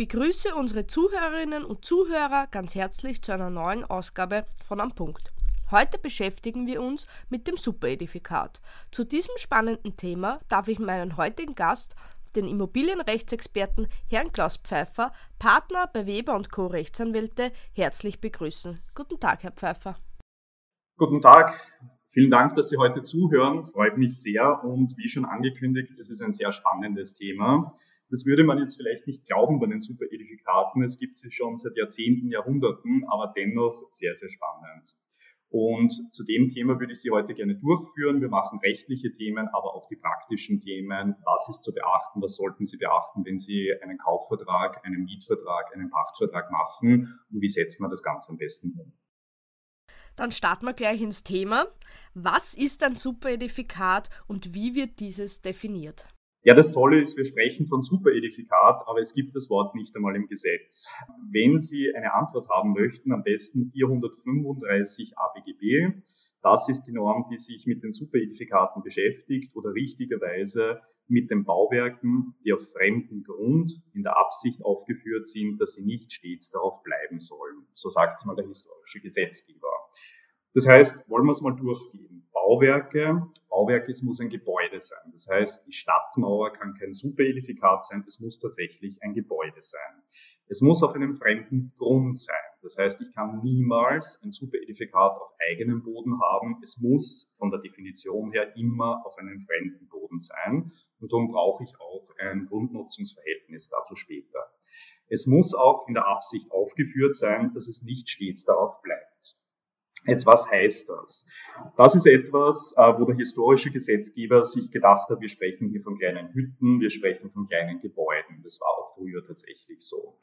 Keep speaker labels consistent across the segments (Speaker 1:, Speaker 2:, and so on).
Speaker 1: begrüße unsere Zuhörerinnen und Zuhörer ganz herzlich zu einer neuen Ausgabe von Am Punkt. Heute beschäftigen wir uns mit dem Superedifikat. Zu diesem spannenden Thema darf ich meinen heutigen Gast, den Immobilienrechtsexperten Herrn Klaus Pfeiffer, Partner bei Weber und Co. Rechtsanwälte, herzlich begrüßen. Guten Tag, Herr Pfeiffer.
Speaker 2: Guten Tag. Vielen Dank, dass Sie heute zuhören. Freut mich sehr. Und wie schon angekündigt, es ist ein sehr spannendes Thema. Das würde man jetzt vielleicht nicht glauben bei den Superedifikaten. Es gibt sie schon seit Jahrzehnten, Jahrhunderten, aber dennoch sehr, sehr spannend. Und zu dem Thema würde ich Sie heute gerne durchführen. Wir machen rechtliche Themen, aber auch die praktischen Themen. Was ist zu beachten? Was sollten Sie beachten, wenn Sie einen Kaufvertrag, einen Mietvertrag, einen Pachtvertrag machen? Und wie setzt man das Ganze am besten um?
Speaker 1: Dann starten wir gleich ins Thema. Was ist ein Superedifikat und wie wird dieses definiert?
Speaker 2: Ja, das Tolle ist, wir sprechen von Superedifikat, aber es gibt das Wort nicht einmal im Gesetz. Wenn Sie eine Antwort haben möchten, am besten 435 ABGB. Das ist die Norm, die sich mit den Superedifikaten beschäftigt oder richtigerweise mit den Bauwerken, die auf fremdem Grund in der Absicht aufgeführt sind, dass sie nicht stets darauf bleiben sollen. So sagt es mal der historische Gesetzgeber. Das heißt, wollen wir es mal durchgehen. Bauwerke, Bauwerk, es muss ein Gebäude sein. Das heißt, die Stadtmauer kann kein Superedifikat sein, es muss tatsächlich ein Gebäude sein. Es muss auf einem fremden Grund sein. Das heißt, ich kann niemals ein Superedifikat auf eigenem Boden haben. Es muss von der Definition her immer auf einem fremden Boden sein. Und darum brauche ich auch ein Grundnutzungsverhältnis dazu später. Es muss auch in der Absicht aufgeführt sein, dass es nicht stets darauf bleibt. Jetzt, was heißt das? Das ist etwas, äh, wo der historische Gesetzgeber sich gedacht hat, wir sprechen hier von kleinen Hütten, wir sprechen von kleinen Gebäuden. Das war auch früher tatsächlich so.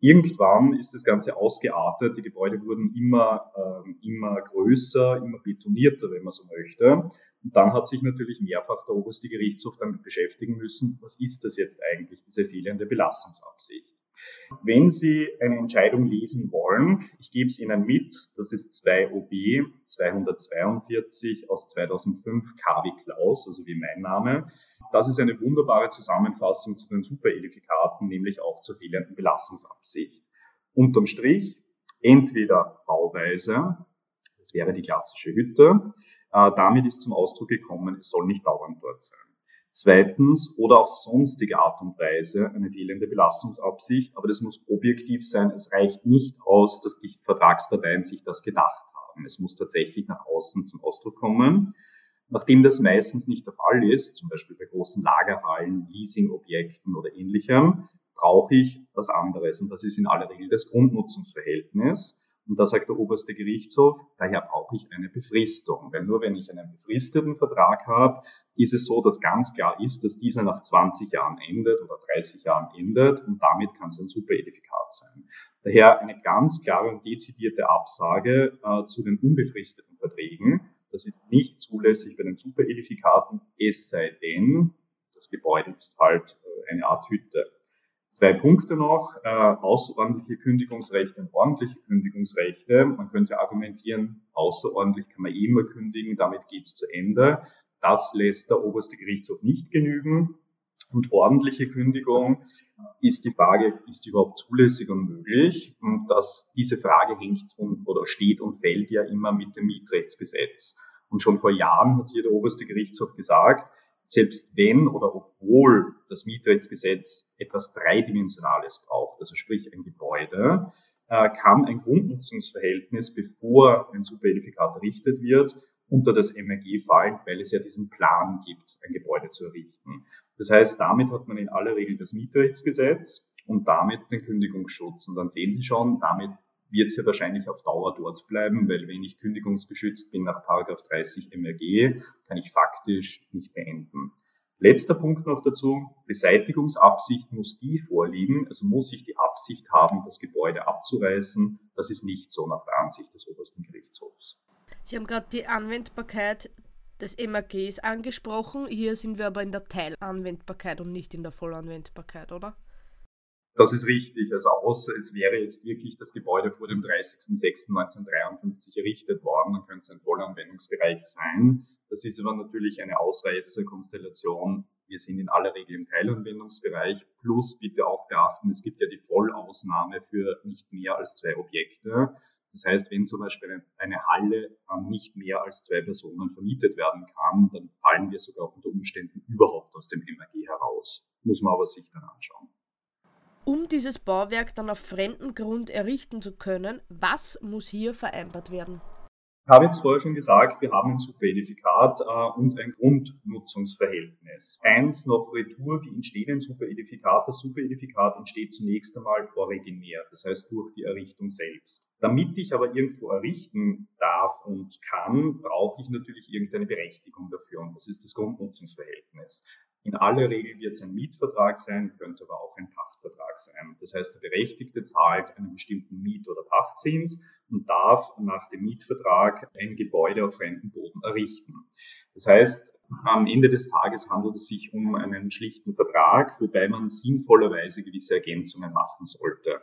Speaker 2: Irgendwann ist das Ganze ausgeartet, die Gebäude wurden immer, äh, immer größer, immer betonierter, wenn man so möchte. Und dann hat sich natürlich mehrfach der oberste Gerichtshof damit beschäftigen müssen, was ist das jetzt eigentlich, diese fehlende Belastungsabsicht. Wenn Sie eine Entscheidung lesen wollen, ich gebe es Ihnen mit, das ist 2 OB 242 aus 2005 KW Klaus, also wie mein Name. Das ist eine wunderbare Zusammenfassung zu den Superedifikaten, nämlich auch zur fehlenden Belastungsabsicht. Unterm Strich, entweder Bauweise, das wäre die klassische Hütte, äh, damit ist zum Ausdruck gekommen, es soll nicht dauernd dort sein. Zweitens oder auf sonstige Art und Weise eine fehlende Belastungsabsicht, aber das muss objektiv sein. Es reicht nicht aus, dass die Vertragsparteien sich das gedacht haben. Es muss tatsächlich nach außen zum Ausdruck kommen. Nachdem das meistens nicht der Fall ist, zum Beispiel bei großen Lagerhallen, Leasingobjekten oder ähnlichem, brauche ich was anderes. Und das ist in aller Regel das Grundnutzungsverhältnis. Und da sagt der oberste Gerichtshof, daher brauche ich eine Befristung. Weil nur wenn ich einen befristeten Vertrag habe, ist es so, dass ganz klar ist, dass dieser nach 20 Jahren endet oder 30 Jahren endet und damit kann es ein Superedifikat sein. Daher eine ganz klare und dezidierte Absage äh, zu den unbefristeten Verträgen. Das ist nicht zulässig bei den Superedifikaten, es sei denn, das Gebäude ist halt äh, eine Art Hütte. Zwei Punkte noch, äh, außerordentliche Kündigungsrechte und ordentliche Kündigungsrechte. Man könnte argumentieren, außerordentlich kann man eh immer kündigen, damit geht's zu Ende. Das lässt der oberste Gerichtshof nicht genügen. Und ordentliche Kündigung ist die Frage, ist die überhaupt zulässig und möglich? Und dass diese Frage hängt und, oder steht und fällt ja immer mit dem Mietrechtsgesetz. Und schon vor Jahren hat hier der oberste Gerichtshof gesagt, selbst wenn oder obwohl das Mietrechtsgesetz etwas Dreidimensionales braucht, also sprich ein Gebäude, äh, kann ein Grundnutzungsverhältnis, bevor ein Superedifikat errichtet wird, unter das MRG fallen, weil es ja diesen Plan gibt, ein Gebäude zu errichten. Das heißt, damit hat man in aller Regel das Mietrechtsgesetz und damit den Kündigungsschutz. Und dann sehen Sie schon, damit wird ja wahrscheinlich auf Dauer dort bleiben, weil wenn ich kündigungsgeschützt bin nach 30 MRG, kann ich faktisch nicht beenden. Letzter Punkt noch dazu, Beseitigungsabsicht muss die vorliegen, also muss ich die Absicht haben, das Gebäude abzureißen. Das ist nicht so nach der Ansicht des obersten Gerichtshofs.
Speaker 1: Sie haben gerade die Anwendbarkeit des MAGs angesprochen. Hier sind wir aber in der Teilanwendbarkeit und nicht in der Vollanwendbarkeit, oder?
Speaker 2: Das ist richtig. Also außer es wäre jetzt wirklich das Gebäude vor dem 30.06.1953 errichtet worden, dann könnte es ein Vollanwendungsbereich sein. Das ist aber natürlich eine Ausreißerkonstellation, wir sind in aller Regel im Teilanwendungsbereich. Plus bitte auch beachten, es gibt ja die Vollausnahme für nicht mehr als zwei Objekte. Das heißt, wenn zum Beispiel eine Halle an nicht mehr als zwei Personen vermietet werden kann, dann fallen wir sogar unter Umständen überhaupt aus dem MAG heraus. Muss man aber sich dann anschauen.
Speaker 1: Um dieses Bauwerk dann auf fremdem Grund errichten zu können, was muss hier vereinbart werden?
Speaker 2: Ich habe jetzt vorher schon gesagt, wir haben ein Superedifikat äh, und ein Grundnutzungsverhältnis. Eins noch Retour, wie entsteht ein Superedifikat? Das Superedifikat entsteht zunächst einmal originär, das heißt durch die Errichtung selbst. Damit ich aber irgendwo errichten darf und kann, brauche ich natürlich irgendeine Berechtigung dafür und das ist das Grundnutzungsverhältnis. In aller Regel wird es ein Mietvertrag sein, könnte aber auch ein Pachtvertrag sein. Das heißt, der Berechtigte zahlt einen bestimmten Miet- oder Pachtzins und darf nach dem Mietvertrag ein Gebäude auf fremdem Boden errichten. Das heißt, am Ende des Tages handelt es sich um einen schlichten Vertrag, wobei man sinnvollerweise gewisse Ergänzungen machen sollte.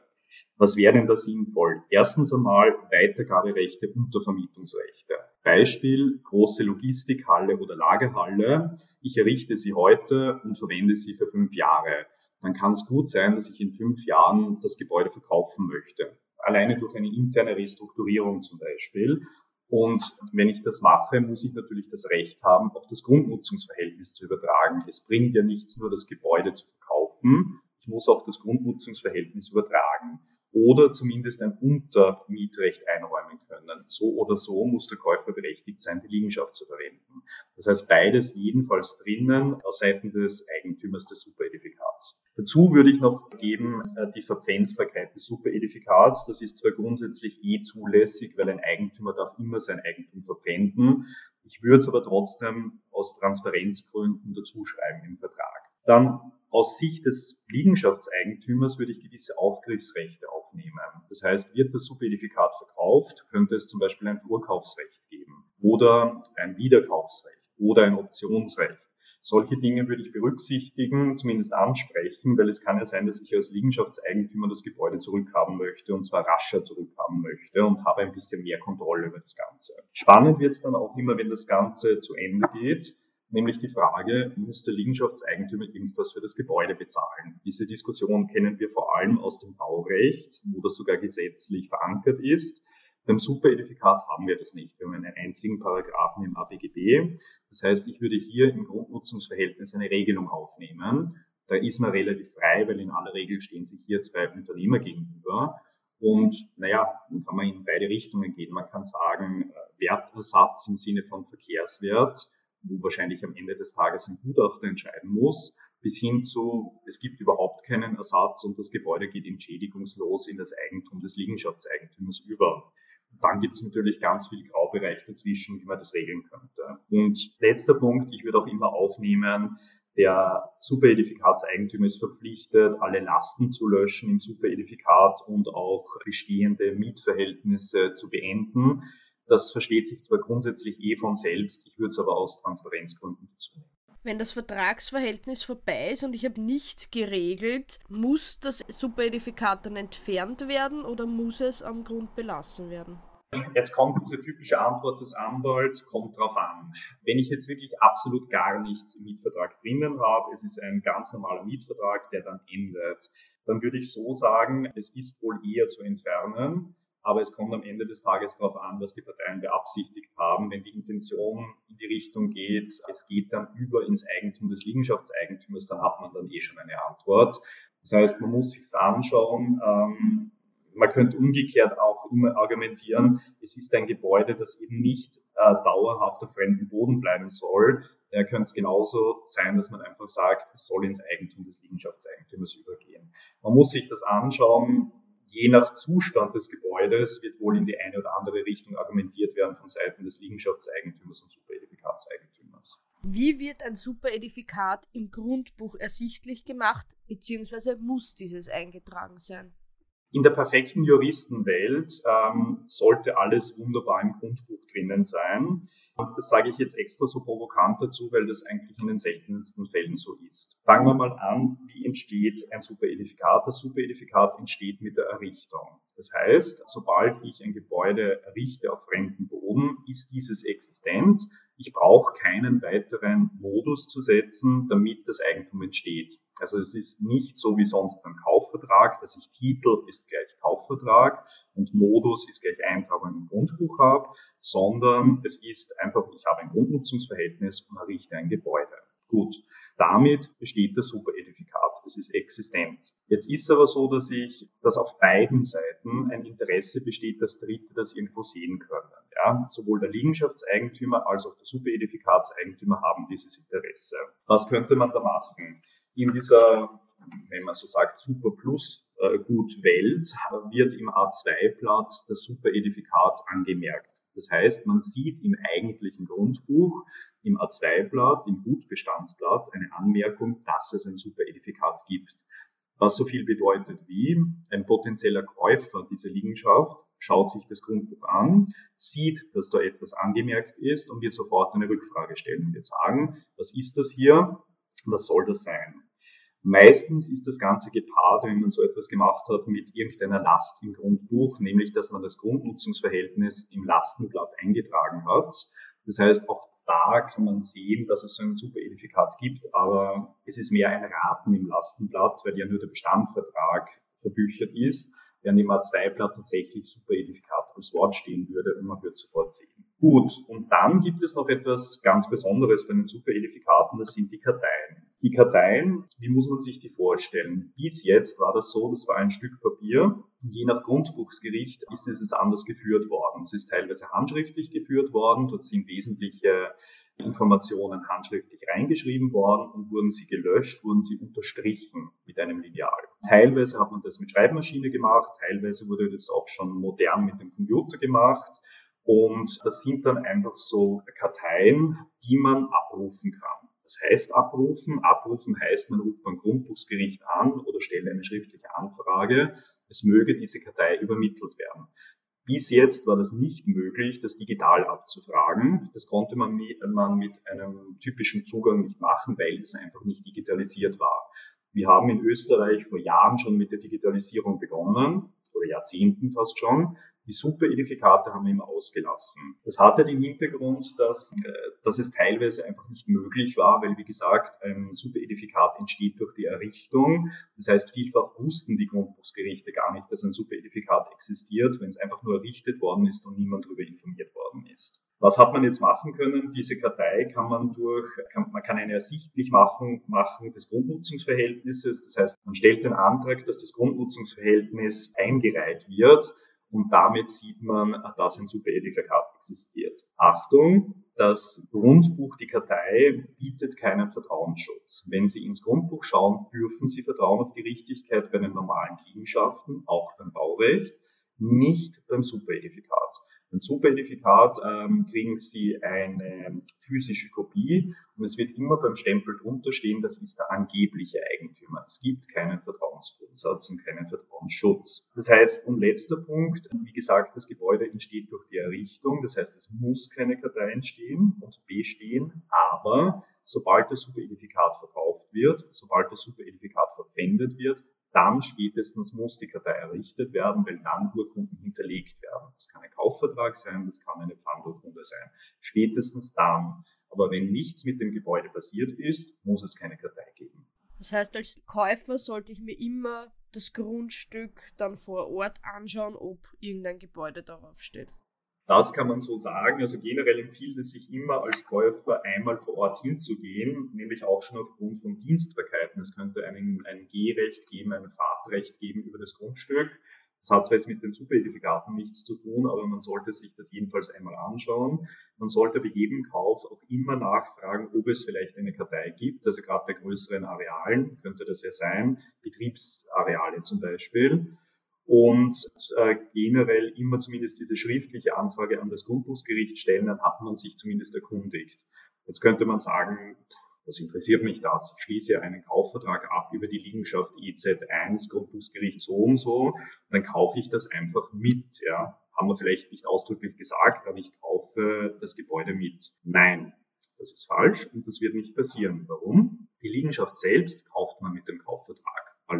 Speaker 2: Was wäre denn da sinnvoll? Erstens einmal Weitergaberechte unter Vermietungsrechte. Beispiel große Logistikhalle oder Lagerhalle. Ich errichte sie heute und verwende sie für fünf Jahre. Dann kann es gut sein, dass ich in fünf Jahren das Gebäude verkaufen möchte. Alleine durch eine interne Restrukturierung zum Beispiel. Und wenn ich das mache, muss ich natürlich das Recht haben, auch das Grundnutzungsverhältnis zu übertragen. Es bringt ja nichts nur das Gebäude zu verkaufen, ich muss auch das Grundnutzungsverhältnis übertragen oder zumindest ein Untermietrecht einräumen können. So oder so muss der Käufer berechtigt sein, die Liegenschaft zu verwenden. Das heißt, beides jedenfalls drinnen aus Seiten des Eigentümers des Superedifikats. Dazu würde ich noch geben äh, die Verpfändbarkeit des Superedifikats. Das ist zwar grundsätzlich eh zulässig, weil ein Eigentümer darf immer sein Eigentum verpfänden. Ich würde es aber trotzdem aus Transparenzgründen dazu schreiben im Vertrag. Dann aus Sicht des Liegenschaftseigentümers würde ich gewisse Aufgriffsrechte aufnehmen. Das heißt, wird das Subedifikat verkauft, könnte es zum Beispiel ein Vorkaufsrecht geben oder ein Wiederkaufsrecht oder ein Optionsrecht. Solche Dinge würde ich berücksichtigen, zumindest ansprechen, weil es kann ja sein, dass ich als Liegenschaftseigentümer das Gebäude zurückhaben möchte und zwar rascher zurückhaben möchte und habe ein bisschen mehr Kontrolle über das Ganze. Spannend wird es dann auch immer, wenn das Ganze zu Ende geht nämlich die Frage, muss der Liegenschaftseigentümer irgendwas für das Gebäude bezahlen? Diese Diskussion kennen wir vor allem aus dem Baurecht, wo das sogar gesetzlich verankert ist. Beim Superedifikat haben wir das nicht. Wir haben einen einzigen Paragraphen im ABGB. Das heißt, ich würde hier im Grundnutzungsverhältnis eine Regelung aufnehmen. Da ist man relativ frei, weil in aller Regel stehen sich hier zwei Unternehmer gegenüber. Und naja, dann kann man in beide Richtungen gehen. Man kann sagen, äh, Wertersatz im Sinne von Verkehrswert wo wahrscheinlich am Ende des Tages ein Gutachter entscheiden muss, bis hin zu, es gibt überhaupt keinen Ersatz und das Gebäude geht entschädigungslos in das Eigentum des Liegenschaftseigentümers über. Dann gibt es natürlich ganz viel Graubereich dazwischen, wie man das regeln könnte. Und letzter Punkt, ich würde auch immer aufnehmen, der Superedifikatseigentum ist verpflichtet, alle Lasten zu löschen im Superedifikat und auch bestehende Mietverhältnisse zu beenden. Das versteht sich zwar grundsätzlich eh von selbst, ich würde es aber aus Transparenzgründen dazu nehmen.
Speaker 1: Wenn das Vertragsverhältnis vorbei ist und ich habe nichts geregelt, muss das Superedifikat dann entfernt werden oder muss es am Grund belassen werden?
Speaker 2: Jetzt kommt diese typische Antwort des Anwalts, kommt drauf an. Wenn ich jetzt wirklich absolut gar nichts im Mietvertrag drinnen habe, es ist ein ganz normaler Mietvertrag, der dann endet, dann würde ich so sagen, es ist wohl eher zu entfernen. Aber es kommt am Ende des Tages darauf an, was die Parteien beabsichtigt haben. Wenn die Intention in die Richtung geht, es geht dann über ins Eigentum des Liegenschaftseigentümers, dann hat man dann eh schon eine Antwort. Das heißt, man muss sich anschauen. Ähm, man könnte umgekehrt auch immer argumentieren, es ist ein Gebäude, das eben nicht äh, dauerhaft auf fremden Boden bleiben soll. Da könnte es genauso sein, dass man einfach sagt, es soll ins Eigentum des Liegenschaftseigentümers übergehen. Man muss sich das anschauen je nach Zustand des Gebäudes wird wohl in die eine oder andere Richtung argumentiert werden von Seiten des Liegenschaftseigentümers und Superedifikateigentümers.
Speaker 1: Wie wird ein Superedifikat im Grundbuch ersichtlich gemacht, beziehungsweise muss dieses eingetragen sein?
Speaker 2: In der perfekten Juristenwelt ähm, sollte alles wunderbar im Grundbuch drinnen sein. Und das sage ich jetzt extra so provokant dazu, weil das eigentlich in den seltensten Fällen so ist. Fangen wir mal an, wie entsteht ein Superedifikat? Das Superedifikat entsteht mit der Errichtung. Das heißt, sobald ich ein Gebäude errichte auf fremden Boden, ist dieses existent. Ich brauche keinen weiteren Modus zu setzen, damit das Eigentum entsteht. Also es ist nicht so wie sonst beim Kaufvertrag, dass ich Titel ist gleich Kaufvertrag und Modus ist gleich Eintragung im Grundbuch habe, sondern es ist einfach, ich habe ein Grundnutzungsverhältnis und errichte ein Gebäude. Gut, damit besteht das Superedifikat. Es ist existent. Jetzt ist aber so, dass ich, dass auf beiden Seiten ein Interesse besteht, dass Dritte das irgendwo sehen können. Ja, sowohl der Liegenschaftseigentümer als auch der Superedifikatseigentümer haben dieses Interesse. Was könnte man da machen? In dieser, wenn man so sagt, Super Plus äh, Gut Welt wird im A2-Blatt das Superedifikat angemerkt. Das heißt, man sieht im eigentlichen Grundbuch, im A2-Blatt, im Gutbestandsblatt eine Anmerkung, dass es ein Superedifikat gibt. Was so viel bedeutet wie, ein potenzieller Käufer dieser Liegenschaft schaut sich das Grundbuch an, sieht, dass da etwas angemerkt ist und wird sofort eine Rückfrage stellen und wird sagen, was ist das hier? Was soll das sein? Meistens ist das Ganze gepaart, wenn man so etwas gemacht hat, mit irgendeiner Last im Grundbuch, nämlich dass man das Grundnutzungsverhältnis im Lastenblatt eingetragen hat. Das heißt, auch da kann man sehen, dass es so ein Superedifikat gibt, aber es ist mehr ein Raten im Lastenblatt, weil ja nur der Bestandvertrag verbüchert ist, während im A2-Blatt tatsächlich Superedifikat als Wort stehen würde und man würde sofort sehen. Gut, und dann gibt es noch etwas ganz Besonderes bei den Superedifikaten, das sind die Karteien. Die Karteien, wie muss man sich die vorstellen? Bis jetzt war das so, das war ein Stück Papier. Je nach Grundbuchsgericht ist es anders geführt worden. Es ist teilweise handschriftlich geführt worden. Dort sind wesentliche Informationen handschriftlich reingeschrieben worden und wurden sie gelöscht, wurden sie unterstrichen mit einem Lineal. Teilweise hat man das mit Schreibmaschine gemacht, teilweise wurde das auch schon modern mit dem Computer gemacht. Und das sind dann einfach so Karteien, die man abrufen kann. Das heißt abrufen. Abrufen heißt, man ruft beim Grundbuchsgericht an oder stellt eine schriftliche Anfrage. Es möge diese Kartei übermittelt werden. Bis jetzt war das nicht möglich, das digital abzufragen. Das konnte man mit einem typischen Zugang nicht machen, weil es einfach nicht digitalisiert war. Wir haben in Österreich vor Jahren schon mit der Digitalisierung begonnen, oder Jahrzehnten fast schon. Die Superedifikate haben wir immer ausgelassen. Das hatte den Hintergrund, dass, äh, dass es teilweise einfach nicht möglich war, weil, wie gesagt, ein Superedifikat entsteht durch die Errichtung. Das heißt, vielfach wussten die Grundbuchsgerichte gar nicht, dass ein Superedifikat existiert, wenn es einfach nur errichtet worden ist und niemand darüber informiert worden ist. Was hat man jetzt machen können? Diese Kartei kann man durch, kann, man kann eine ersichtlich machen, machen des Grundnutzungsverhältnisses. Das heißt, man stellt den Antrag, dass das Grundnutzungsverhältnis eingereiht wird und damit sieht man, dass ein Superedifikat existiert. Achtung, das Grundbuch, die Kartei, bietet keinen Vertrauensschutz. Wenn Sie ins Grundbuch schauen, dürfen Sie Vertrauen auf die Richtigkeit bei den normalen Liegenschaften, auch beim Baurecht, nicht beim Superedifikat. Beim Superedifikat ähm, kriegen Sie eine physische Kopie und es wird immer beim Stempel drunter stehen, das ist der angebliche Eigentümer. Es gibt keinen Vertrauensgrundsatz und keinen Vertrauensschutz. Das heißt, und letzter Punkt, wie gesagt, das Gebäude entsteht durch die Errichtung, das heißt, es muss keine Kartei entstehen und bestehen, aber sobald das Superedifikat verkauft wird, sobald das Superedifikat verpfändet wird, dann spätestens muss die Kartei errichtet werden, weil dann Urkunden hinterlegt werden. Das kann ein Kaufvertrag sein, das kann eine Pfandurkunde sein. Spätestens dann. Aber wenn nichts mit dem Gebäude passiert ist, muss es keine Kartei geben.
Speaker 1: Das heißt, als Käufer sollte ich mir immer das Grundstück dann vor Ort anschauen, ob irgendein Gebäude darauf steht.
Speaker 2: Das kann man so sagen. Also generell empfiehlt es sich immer als Käufer einmal vor Ort hinzugehen, nämlich auch schon aufgrund von Dienstbarkeiten. Es könnte einen, ein Gehrecht geben, ein Fahrtrecht geben über das Grundstück. Das hat zwar jetzt mit den Superedifikaten nichts zu tun, aber man sollte sich das jedenfalls einmal anschauen. Man sollte bei jedem Kauf auch immer nachfragen, ob es vielleicht eine Kartei gibt. Also gerade bei größeren Arealen könnte das ja sein, Betriebsareale zum Beispiel und äh, generell immer zumindest diese schriftliche Anfrage an das Grundbuchsgericht stellen, dann hat man sich zumindest erkundigt. Jetzt könnte man sagen, was interessiert mich das? Ich schließe einen Kaufvertrag ab über die Liegenschaft EZ1, Grundbuchsgericht so und so, dann kaufe ich das einfach mit. Ja. Haben wir vielleicht nicht ausdrücklich gesagt, aber ich kaufe das Gebäude mit. Nein, das ist falsch und das wird nicht passieren. Warum? Die Liegenschaft selbst kauft man mit dem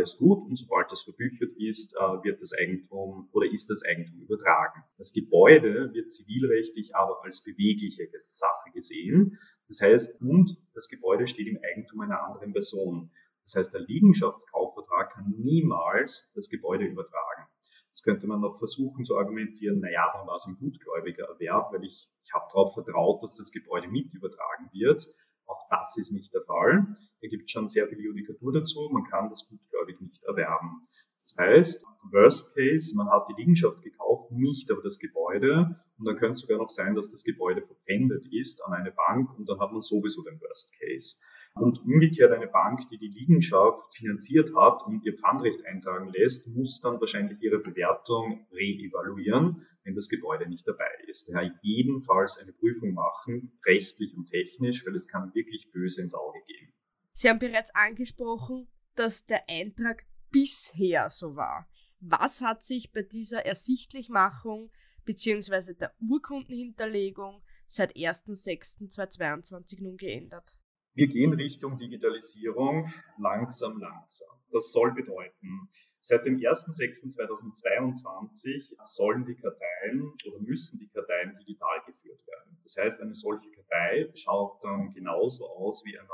Speaker 2: alles gut und sobald das verbüchert ist, äh, wird das Eigentum oder ist das Eigentum übertragen. Das Gebäude wird zivilrechtlich aber als bewegliche Sache gesehen. Das heißt, und das Gebäude steht im Eigentum einer anderen Person. Das heißt, der Liegenschaftskaufvertrag kann niemals das Gebäude übertragen. Jetzt könnte man noch versuchen zu argumentieren, naja, dann war es ein gutgläubiger Erwerb, weil ich, ich habe darauf vertraut, dass das Gebäude mit übertragen wird. Auch das ist nicht der Fall. Da gibt es schon sehr viel Judikatur dazu. Man kann das gutgläubig nicht erwerben. Das heißt, Worst Case, man hat die Liegenschaft gekauft, nicht aber das Gebäude. Und dann könnte es sogar noch sein, dass das Gebäude verpfändet ist an eine Bank und dann hat man sowieso den Worst Case. Und umgekehrt eine Bank, die die Liegenschaft finanziert hat und ihr Pfandrecht eintragen lässt, muss dann wahrscheinlich ihre Bewertung reevaluieren, wenn das Gebäude nicht dabei ist. Daher jedenfalls eine Prüfung machen, rechtlich und technisch, weil es kann wirklich böse ins Auge gehen.
Speaker 1: Sie haben bereits angesprochen, dass der Eintrag bisher so war. Was hat sich bei dieser Ersichtlichmachung bzw. der Urkundenhinterlegung seit 1.6.2022 nun geändert?
Speaker 2: Wir gehen Richtung Digitalisierung langsam, langsam. Das soll bedeuten, seit dem 1.6.2022 sollen die Karteien oder müssen die Karteien digital geführt werden. Das heißt, eine solche Kartei schaut dann genauso aus wie ein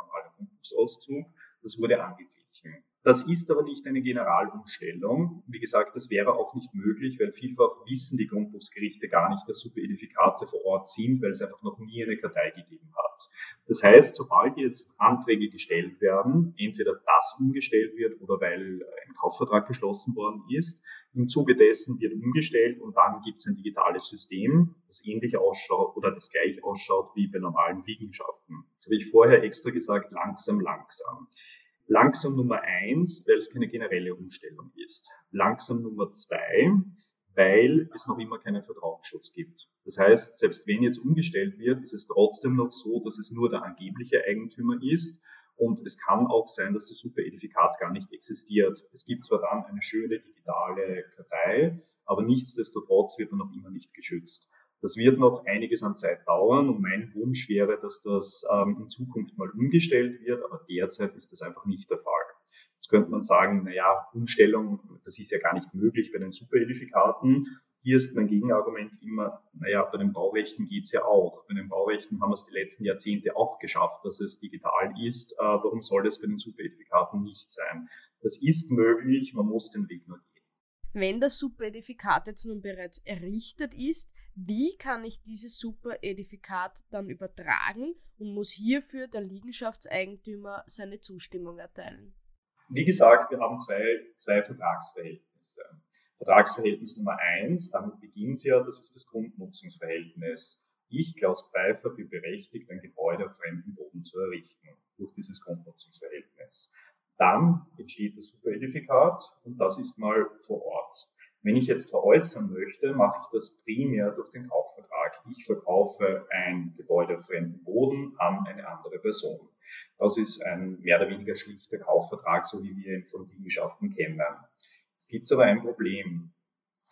Speaker 2: Grundbuchsauszug. Das wurde angeglichen. Das ist aber nicht eine Generalumstellung. Wie gesagt, das wäre auch nicht möglich, weil vielfach wissen die Grundbuchsgerichte gar nicht, dass Superedifikate vor Ort sind, weil es einfach noch nie eine Kartei gegeben hat. Das heißt, sobald jetzt Anträge gestellt werden, entweder das umgestellt wird oder weil ein Kaufvertrag geschlossen worden ist, im Zuge dessen wird umgestellt und dann gibt es ein digitales System, das ähnlich ausschaut oder das gleich ausschaut wie bei normalen Liegenschaften. Das habe ich vorher extra gesagt, langsam, langsam. Langsam Nummer eins, weil es keine generelle Umstellung ist. Langsam Nummer zwei, weil es noch immer keinen Vertrauensschutz gibt. Das heißt, selbst wenn jetzt umgestellt wird, ist es trotzdem noch so, dass es nur der angebliche Eigentümer ist. Und es kann auch sein, dass das Superedifikat gar nicht existiert. Es gibt zwar dann eine schöne digitale Kartei, aber nichtsdestotrotz wird man noch immer nicht geschützt. Das wird noch einiges an Zeit dauern und mein Wunsch wäre, dass das ähm, in Zukunft mal umgestellt wird, aber derzeit ist das einfach nicht der Fall. Jetzt könnte man sagen, naja, Umstellung, das ist ja gar nicht möglich bei den Superedifikaten. Hier ist mein Gegenargument immer, naja, bei den Baurechten geht's ja auch. Bei den Baurechten haben wir es die letzten Jahrzehnte auch geschafft, dass es digital ist. Äh, warum soll das bei den Superedifikaten nicht sein? Das ist möglich, man muss den Weg nur gehen.
Speaker 1: Wenn das Superedifikat jetzt nun bereits errichtet ist, wie kann ich dieses Superedifikat dann übertragen und muss hierfür der Liegenschaftseigentümer seine Zustimmung erteilen?
Speaker 2: Wie gesagt, wir haben zwei, zwei Vertragsverhältnisse. Vertragsverhältnis Nummer eins, damit beginnt ja, das ist das Grundnutzungsverhältnis. Ich, Klaus Pfeiffer, bin berechtigt, ein Gebäude auf fremden Boden zu errichten, durch dieses Grundnutzungsverhältnis. Dann entsteht das Superedifikat und das ist mal vor Ort. Wenn ich jetzt veräußern möchte, mache ich das primär durch den Kaufvertrag. Ich verkaufe ein Gebäude auf fremden Boden an eine andere Person. Das ist ein mehr oder weniger schlichter Kaufvertrag, so wie wir ihn von Liegenschaften kennen. Jetzt gibt es aber ein Problem.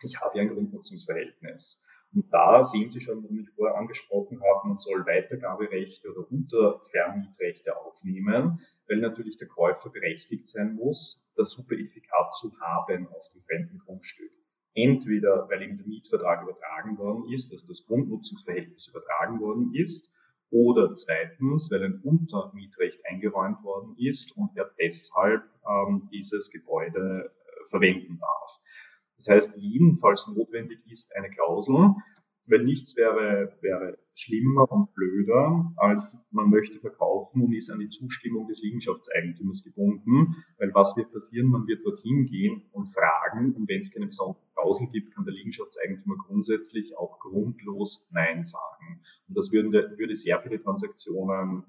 Speaker 2: Ich habe ja ein Grundnutzungsverhältnis. Und da sehen Sie schon, wie ich vorher angesprochen habe, man soll Weitergaberechte oder Untervermietrechte aufnehmen, weil natürlich der Käufer berechtigt sein muss, das Superedifikat zu haben auf dem fremden Grundstück. Entweder, weil ihm der Mietvertrag übertragen worden ist, also das Grundnutzungsverhältnis übertragen worden ist, oder zweitens, weil ein Untermietrecht eingeräumt worden ist und er deshalb ähm, dieses Gebäude verwenden darf. Das heißt, jedenfalls notwendig ist eine Klausel, weil nichts wäre, wäre schlimmer und blöder, als man möchte verkaufen und ist an die Zustimmung des Liegenschaftseigentümers gebunden, weil was wird passieren? Man wird dorthin gehen und fragen und wenn es keine besondere Klausel gibt, kann der Liegenschaftseigentümer grundsätzlich auch grundlos Nein sagen. Und das würde, würde sehr viele Transaktionen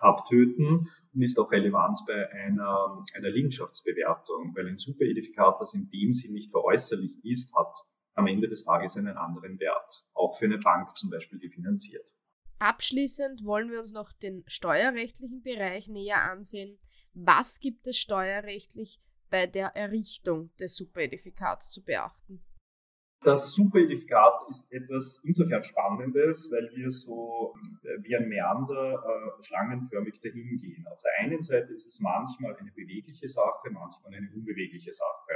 Speaker 2: abtöten und ist auch relevant bei einer, einer Liegenschaftsbewertung, weil ein Superedifikat, das in dem Sinn nicht veräußerlich ist, hat am Ende des Tages einen anderen Wert, auch für eine Bank zum Beispiel, die finanziert.
Speaker 1: Abschließend wollen wir uns noch den steuerrechtlichen Bereich näher ansehen. Was gibt es steuerrechtlich bei der Errichtung des Superedifikats zu beachten?
Speaker 2: Das Superedifikat ist etwas insofern Spannendes, weil wir so äh, wie ein Meander äh, schlangenförmig dahin gehen. Auf der einen Seite ist es manchmal eine bewegliche Sache, manchmal eine unbewegliche Sache.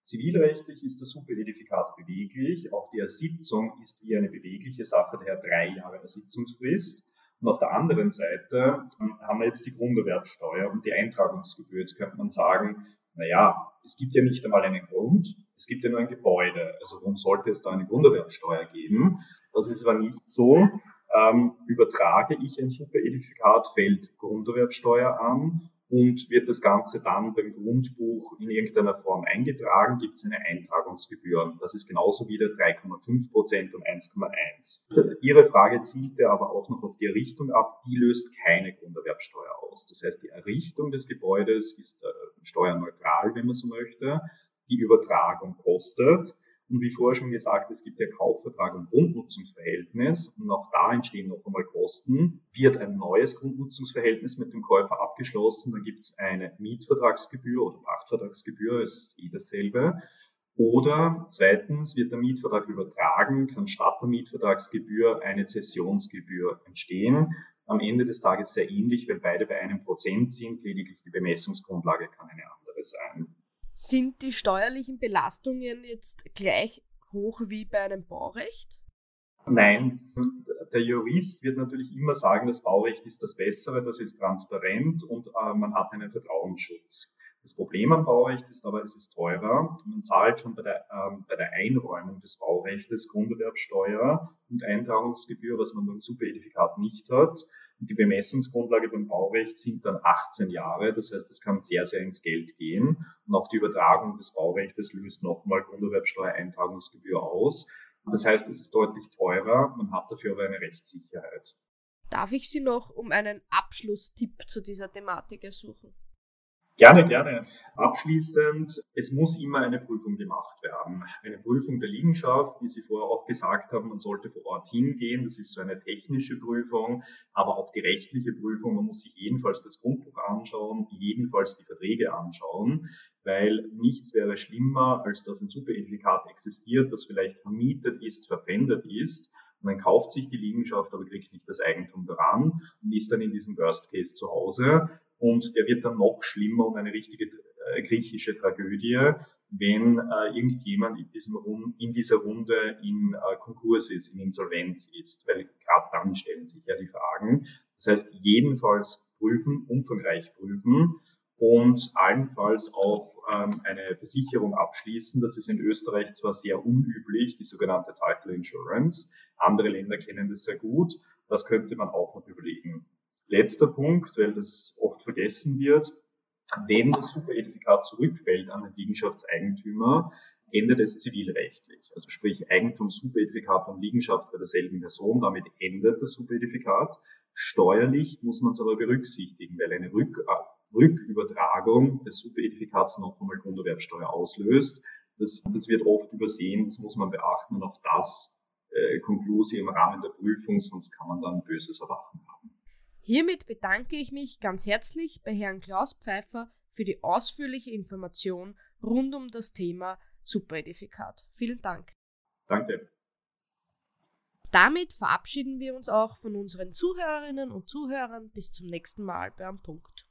Speaker 2: Zivilrechtlich ist das Superedifikat beweglich, auch die Ersitzung ist wie eine bewegliche Sache, daher drei Jahre Ersitzungsfrist. Und auf der anderen Seite ähm, haben wir jetzt die Grunderwerbsteuer und die Eintragungsgebühr. Jetzt könnte man sagen, naja, es gibt ja nicht einmal einen Grund, es gibt ja nur ein Gebäude. Also warum sollte es da eine Grunderwerbsteuer geben? Das ist aber nicht so. Ähm, übertrage ich ein Superedifikat, fällt Grunderwerbsteuer an und wird das Ganze dann beim Grundbuch in irgendeiner Form eingetragen, gibt es eine Eintragungsgebühr. Das ist genauso wieder 3,5 Prozent und 1,1. Ihre Frage zielte aber auch noch auf die Errichtung ab. Die löst keine Grunderwerbsteuer aus. Das heißt, die Errichtung des Gebäudes ist äh, steuerneutral, wenn man so möchte. Die Übertragung kostet. Und wie vorher schon gesagt, es gibt ja Kaufvertrag und Grundnutzungsverhältnis und auch da entstehen noch einmal Kosten. Wird ein neues Grundnutzungsverhältnis mit dem Käufer abgeschlossen, dann gibt es eine Mietvertragsgebühr oder Pachtvertragsgebühr, es ist eh dasselbe. Oder zweitens wird der Mietvertrag übertragen, kann statt der Mietvertragsgebühr eine Zessionsgebühr entstehen. Am Ende des Tages sehr ähnlich, weil beide bei einem Prozent sind, lediglich die Bemessungsgrundlage kann eine andere sein.
Speaker 1: Sind die steuerlichen Belastungen jetzt gleich hoch wie bei einem Baurecht?
Speaker 2: Nein, der Jurist wird natürlich immer sagen, das Baurecht ist das Bessere, das ist transparent und äh, man hat einen Vertrauensschutz. Das Problem am Baurecht ist aber, es ist teurer. Man zahlt schon bei der, ähm, bei der Einräumung des Baurechtes Grunderwerbsteuer und Eintragungsgebühr, was man beim Superedifikat nicht hat. Und die Bemessungsgrundlage beim Baurecht sind dann 18 Jahre. Das heißt, es kann sehr, sehr ins Geld gehen. Und auch die Übertragung des Baurechtes löst nochmal Grunderwerbsteuer-Eintragungsgebühr aus. Das heißt, es ist deutlich teurer. Man hat dafür aber eine Rechtssicherheit.
Speaker 1: Darf ich Sie noch um einen Abschlusstipp zu dieser Thematik ersuchen?
Speaker 2: Gerne, gerne. Abschließend, es muss immer eine Prüfung gemacht werden. Eine Prüfung der Liegenschaft, wie Sie vorher auch gesagt haben, man sollte vor Ort hingehen. Das ist so eine technische Prüfung, aber auch die rechtliche Prüfung. Man muss sich jedenfalls das Grundbuch anschauen, jedenfalls die Verträge anschauen, weil nichts wäre schlimmer, als dass ein Superedifikat existiert, das vielleicht vermietet ist, verpfändet ist. Und dann kauft sich die Liegenschaft, aber kriegt nicht das Eigentum daran und ist dann in diesem Worst Case zu Hause und der wird dann noch schlimmer und eine richtige äh, griechische Tragödie, wenn äh, irgendjemand in, diesem Rund, in dieser Runde in äh, Konkurs ist, in Insolvenz ist, weil gerade dann stellen sich ja die Fragen. Das heißt, jedenfalls prüfen, umfangreich prüfen und allenfalls auch ähm, eine Versicherung abschließen. Das ist in Österreich zwar sehr unüblich, die sogenannte Title Insurance. Andere Länder kennen das sehr gut. Das könnte man auch noch überlegen. Letzter Punkt, weil das oft vergessen wird. Wenn das Superedifikat zurückfällt an den Liegenschaftseigentümer, endet es zivilrechtlich. Also sprich Eigentum, Superedifikat und Liegenschaft bei derselben Person, damit endet das Superedifikat. Steuerlich muss man es aber berücksichtigen, weil eine Rück Rückübertragung des Superedifikats noch einmal Grunderwerbsteuer auslöst. Das, das wird oft übersehen, das muss man beachten und auch das äh, Konklusi im Rahmen der Prüfung, sonst kann man dann böses Erwachen haben.
Speaker 1: Hiermit bedanke ich mich ganz herzlich bei Herrn Klaus Pfeiffer für die ausführliche Information rund um das Thema Superedifikat. Vielen Dank.
Speaker 2: Danke.
Speaker 1: Damit verabschieden wir uns auch von unseren Zuhörerinnen und Zuhörern bis zum nächsten Mal bei Am Punkt.